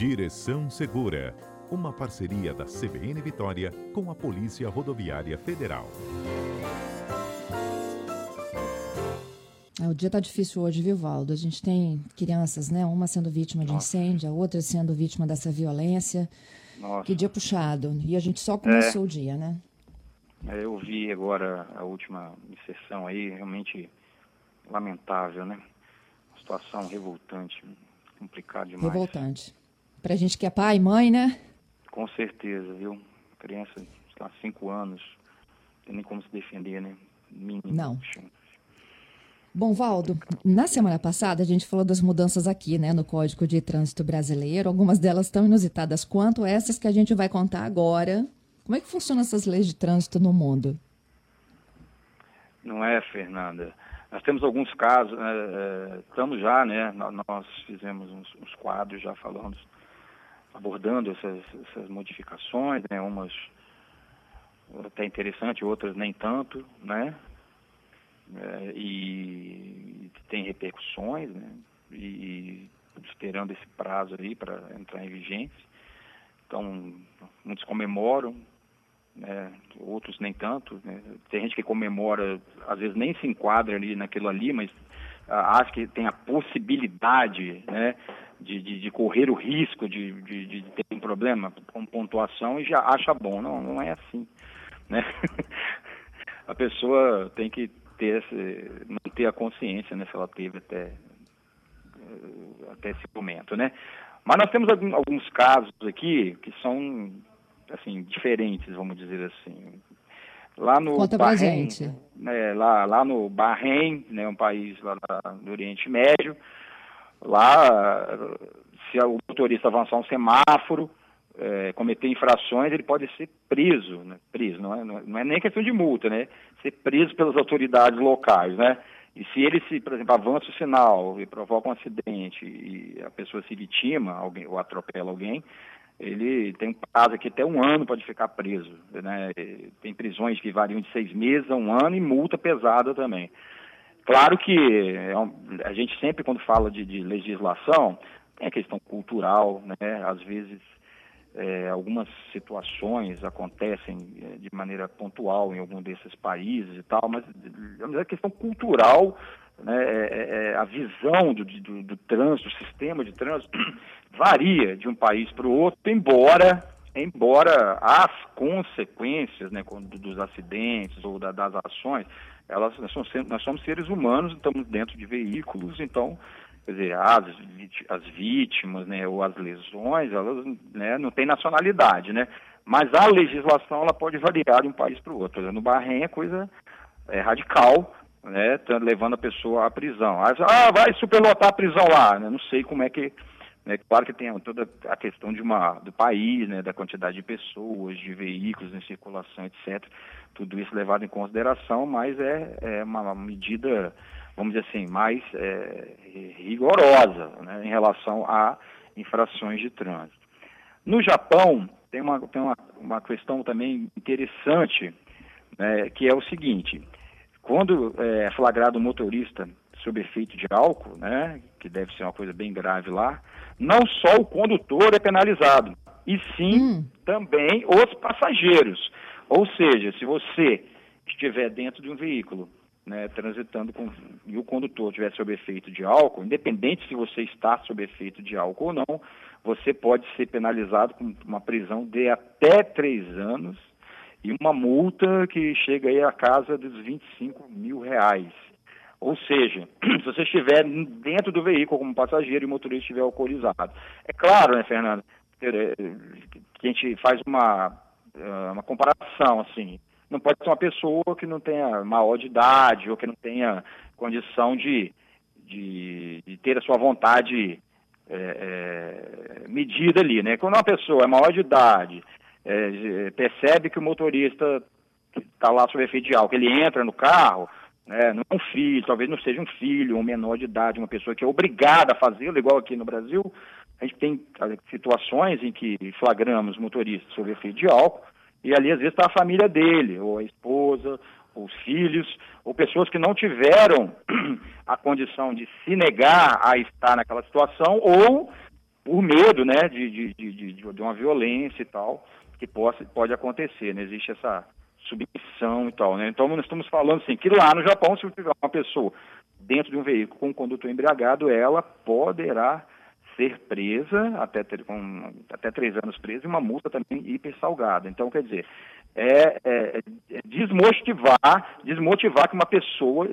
Direção Segura, uma parceria da CBN Vitória com a Polícia Rodoviária Federal. É, o dia está difícil hoje, viu, Valdo? A gente tem crianças, né? Uma sendo vítima de Nossa. incêndio, a outra sendo vítima dessa violência. Nossa, Que dia puxado. E a gente só começou o dia, né? é, eu vi agora a última sessão aí, realmente lamentável, né? Situação revoltante, complicado demais. Revoltante. Pra gente que é pai e mãe, né? Com certeza, viu? Criança, sei lá, cinco anos, não tem nem como se defender, né? Mínimo. Não. Bom, Valdo, na semana passada a gente falou das mudanças aqui, né, no Código de Trânsito Brasileiro. Algumas delas tão inusitadas quanto essas que a gente vai contar agora. Como é que funcionam essas leis de trânsito no mundo? Não é, Fernanda? Nós temos alguns casos, né, é, estamos já, né? Nós fizemos uns, uns quadros, já falamos, abordando essas, essas modificações, né? Umas até interessantes, outras nem tanto, né? É, e tem repercussões, né? E esperando esse prazo aí para entrar em vigência. Então, muitos comemoram, né, outros nem tanto. né. Tem gente que comemora, às vezes nem se enquadra ali naquilo ali, mas ah, acha que tem a possibilidade né, de, de, de correr o risco de, de, de ter um problema com pontuação e já acha bom. Não, não é assim. Né? a pessoa tem que ter esse, manter a consciência, né, se ela teve até, até esse momento, né? Mas nós temos alguns casos aqui que são assim diferentes, vamos dizer assim. Lá no Conta Bahrein, né, lá, lá no Bahrein, né, um país lá do Oriente Médio, lá se o motorista avançar um semáforo, eh, cometer infrações, ele pode ser preso, né? preso, não é, não é- não é nem questão de multa, né? Ser preso pelas autoridades locais, né? E se ele se, por exemplo, avança o sinal e provoca um acidente e a pessoa se vitima, alguém ou atropela alguém, ele tem um prazo aqui até um ano pode ficar preso, né? Tem prisões que variam de seis meses a um ano e multa pesada também. Claro que é a gente sempre, quando fala de, de legislação, tem a questão cultural, né? Às vezes, é, algumas situações acontecem é, de maneira pontual em algum desses países e tal, mas a questão cultural, né? é- é- é a visão do, do, do trânsito, do sistema de trânsito, varia de um país para o outro, embora embora as consequências né, dos acidentes ou da- das ações, elas nós somos, nós somos seres humanos, estamos dentro de veículos, então, quer dizer, as, vit- as vítimas né, ou as lesões, elas né, não têm nacionalidade, né? Mas a legislação ela pode variar de um país para o outro. No Bahrein é coisa é, radical, né, tá levando a pessoa à prisão. Ah, vai superlotar a prisão lá, né? Não sei como é que né, claro que tem toda a questão de uma, do país, né, da quantidade de pessoas, de veículos em circulação, etc. Tudo isso levado em consideração, mas é, é uma medida, vamos dizer assim, mais é, rigorosa né, em relação a infrações de trânsito. No Japão, tem uma, tem uma, uma questão também interessante, né, que é o seguinte: quando é flagrado um motorista sob efeito de álcool, né, que deve ser uma coisa bem grave lá, não só o condutor é penalizado, e sim Hum. também os passageiros. Ou seja, se você estiver dentro de um veículo, né, transitando com, e o condutor estiver sob efeito de álcool, independente se você está sob efeito de álcool ou não, você pode ser penalizado com uma prisão de até três anos e uma multa que chega aí à casa dos 25 mil reais. Ou seja, se você estiver dentro do veículo como passageiro e o motorista estiver alcoolizado. É claro, né, Fernando, eh, que a gente faz uma, eh, uma comparação, assim. Não pode ser uma pessoa que não tenha maior de idade ou que não tenha condição de, de, de ter a sua vontade eh, eh, medida ali, né? Quando uma pessoa é maior de idade, eh, percebe que o motorista está lá sob efeito de álcool, ele entra no carro, né, não é um filho, talvez não seja um filho, um menor de idade, uma pessoa que é obrigada a fazê-lo, igual aqui no Brasil, a gente tem eh, situações em que flagramos motoristas sob efeito de álcool, e ali às vezes está a família dele, ou a esposa, os filhos, ou pessoas que não tiveram a condição de se negar a estar naquela situação, ou por medo né, de, de, de, de, uma violência e tal, que possa, pode acontecer, né? existe essa submissão e tal. Né? Então nós estamos falando assim, que lá no Japão, se tiver uma pessoa dentro de um veículo com um condutor embriagado, ela poderá ser presa, até, ter, até três anos presa, e uma multa também hiper salgada. Então, quer dizer, é, é, é desmotivar, desmotivar que uma pessoa,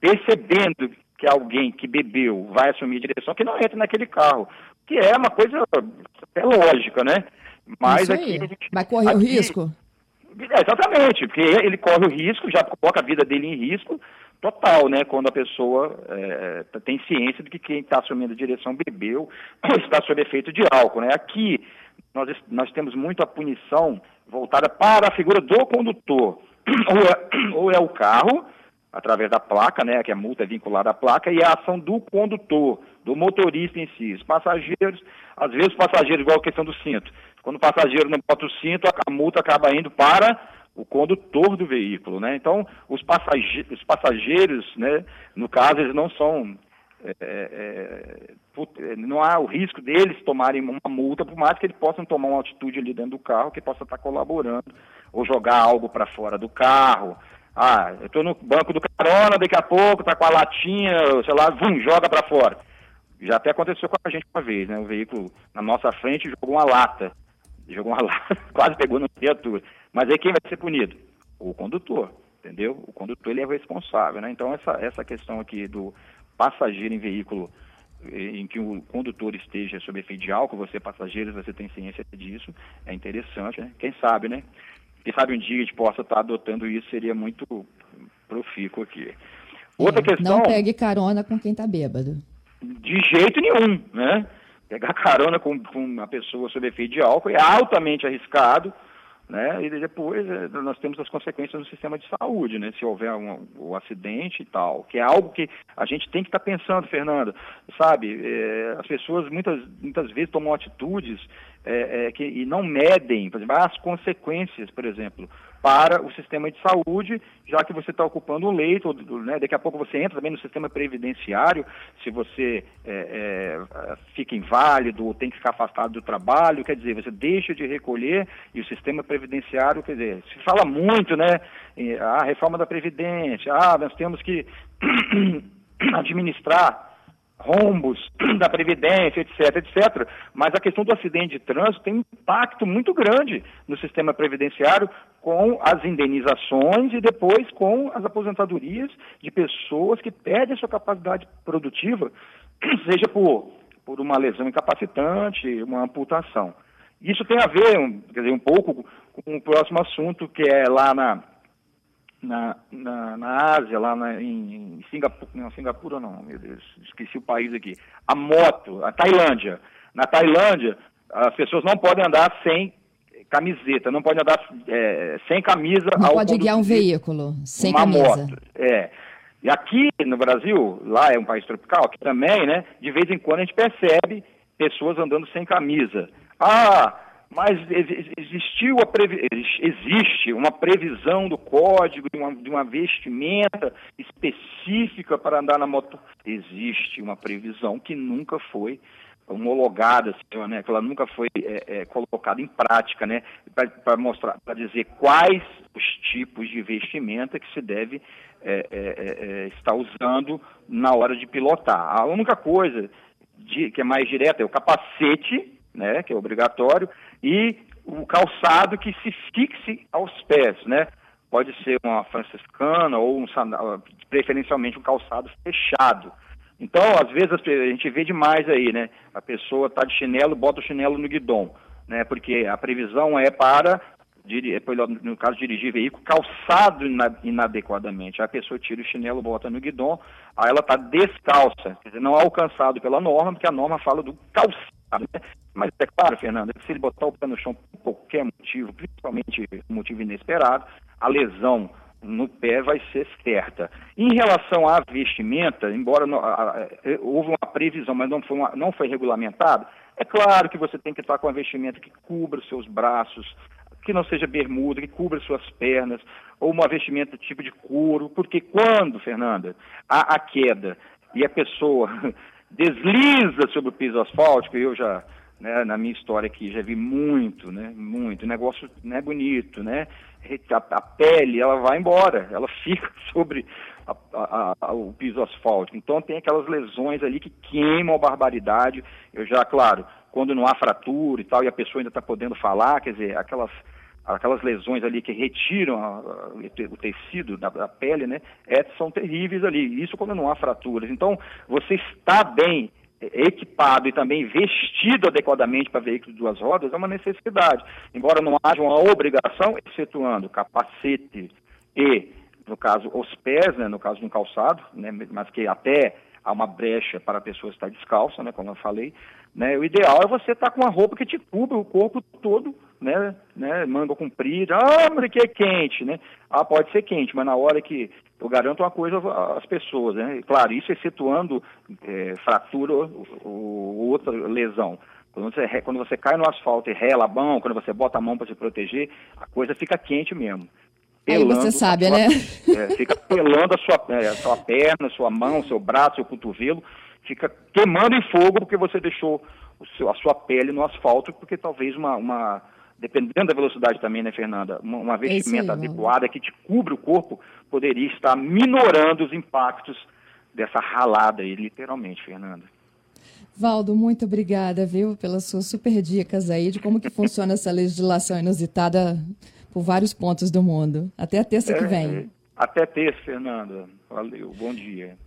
percebendo que alguém que bebeu vai assumir a direção, que não entre naquele carro, que é uma coisa é lógica, né? Mas aqui. Vai correr aqui, o risco? É, exatamente, porque ele corre o risco, já coloca a vida dele em risco total, né? Quando a pessoa é, tem ciência de que quem está assumindo a direção bebeu ou está sob efeito de álcool, né? Aqui nós, nós temos muito a punição voltada para a figura do condutor. Ou é, ou é o carro, através da placa, né, que a multa é vinculada à placa, e a ação do condutor, do motorista em si. Os passageiros, às vezes o passageiro, igual a questão do cinto, quando o passageiro não bota o cinto, a multa acaba indo para o condutor do veículo, né? Então, os passageiros, os passageiros né, no caso, eles não são é, é, é, não há o risco deles tomarem uma multa, por mais que eles possam tomar uma atitude ali dentro do carro que possa estar colaborando, ou jogar algo para fora do carro, ah, eu estou no banco do carona, daqui a pouco tá com a latinha, sei lá, vum, joga para fora. Já até aconteceu com a gente uma vez, né? O veículo na nossa frente jogou uma lata. Jogou uma lata, quase pegou na criatura. Mas aí quem vai ser punido? O condutor, entendeu? O condutor ele é responsável, né? Então essa, essa questão aqui do passageiro em veículo em que o condutor esteja sob efeito de álcool, você passageiro, você tem ciência disso, é interessante, né? Quem sabe, né? Quem sabe um dia a gente possa estar adotando isso, seria muito profícuo aqui. Outra é, questão... Não pegue carona com quem está bêbado. De jeito nenhum, né? Pegar carona com, com uma pessoa sob efeito de álcool é altamente arriscado, né? E depois é, nós temos as consequências no sistema de saúde, né? Se houver um, um acidente e tal, que é algo que a gente tem que estar tá pensando, Fernando, sabe? É, as pessoas muitas, muitas vezes tomam atitudes é, é, que, e não medem, por exemplo, as consequências, por exemplo, para o sistema de saúde, já que você está ocupando um leito, né, daqui a pouco você entra também no sistema previdenciário, se você é, é, fica inválido ou tem que ficar afastado do trabalho, quer dizer, você deixa de recolher e o sistema previdenciário, quer dizer, se fala muito, né, a reforma da Previdência, ah, nós temos que administrar rombos da Previdência, etc, etc. Mas a questão do acidente de trânsito tem um impacto muito grande no sistema previdenciário com as indenizações e depois com as aposentadorias de pessoas que perdem a sua capacidade produtiva, seja por, por uma lesão incapacitante, uma amputação. Isso tem a ver, quer dizer, um pouco com o próximo assunto, que é lá na, na, na, na Ásia, lá na, em, em Singapura, não, Singapura não, meu Deus, esqueci o país aqui, a moto, a Tailândia. Na Tailândia, as pessoas não podem andar sem camiseta, não podem andar é, sem camisa. Não pode guiar um veículo sem uma camisa. Moto, é. E aqui no Brasil, lá é um país tropical, aqui também, né? De vez em quando a gente percebe pessoas andando sem camisa. Ah, mas existiu a existe uma previsão do código de uma, de uma, vestimenta específica para andar na moto. Existe uma previsão que nunca foi homologada, senhor, né? que ela nunca foi é, é, colocada em prática, né? para mostrar, para dizer quais os tipos de vestimenta que se deve é, é, é, é, estar usando na hora de pilotar. A única coisa de, que é mais direta é o capacete, né? que é obrigatório, e o calçado que se fixe aos pés, né? Pode ser uma franciscana ou um preferencialmente um calçado fechado. Então, às vezes a gente vê demais aí, né? A pessoa está de chinelo, bota o chinelo no guidão, né? Porque a previsão é para no caso dirigir veículo calçado inadequadamente. A pessoa tira o chinelo, bota no guidão, aí ela está descalça, quer dizer, não é alcançado pela norma, porque a norma fala do calçado. Né? Mas é claro, Fernando, se ele botar o pé no chão por qualquer motivo, principalmente motivo inesperado, a lesão no pé vai ser certa. Em relação à vestimenta, embora não, a, a, houve uma previsão, mas não foi, uma, não foi regulamentado, é claro que você tem que estar com uma vestimenta que cubra os seus braços, que não seja bermuda, que cubra suas pernas, ou uma vestimenta tipo de couro, porque quando, Fernanda, há a queda e a pessoa desliza sobre o piso asfáltico, eu já, né, na minha história aqui, já vi muito, né, muito, o negócio não é bonito, né, a, a, pele, ela vai embora, ela fica sobre a, a, o piso asfáltico, então tem aquelas lesões ali que queimam a barbaridade, eu já, claro, quando não há fratura e tal, e a pessoa ainda está podendo falar, quer dizer, aquelas aquelas lesões ali que retiram a, a, o tecido da, da, pele, né, é, são terríveis ali. Isso quando não há fraturas. Então, você está bem é, equipado e também vestido adequadamente para veículos de duas rodas é uma necessidade. Embora não haja uma obrigação, excetuando capacete e, no caso, os pés, né, no caso de um calçado, né, mas que até há uma brecha para a pessoa estar descalça, né, como eu falei, né, o ideal é você estar com uma roupa que te cubra o corpo todo, né, né, manga comprida, ah, mas aqui é quente, né? Ah, pode ser quente, mas na hora que eu garanto uma coisa às pessoas, né? Claro, isso excetuando é, fratura ou, ou, outra lesão. Quando você, quando você cai no asfalto e rela a mão, quando você bota a mão para se proteger, a coisa fica quente mesmo. Pelando Aí você sabe, sua, né? É, fica pelando a sua, é, a sua perna, sua mão, seu braço, seu cotovelo, fica queimando em fogo porque você deixou seu, a sua pele no asfalto, porque talvez uma, uma dependendo da velocidade também, né, Fernanda, uma, uma vestimenta adequada que te cubra o corpo poderia estar minorando os impactos dessa ralada aí, literalmente, Fernanda. Valdo, muito obrigada, viu, pelas suas super dicas aí de como que funciona essa legislação inusitada por vários pontos do mundo. Até a terça é, que vem. Até terça, Fernanda. Valeu, bom dia.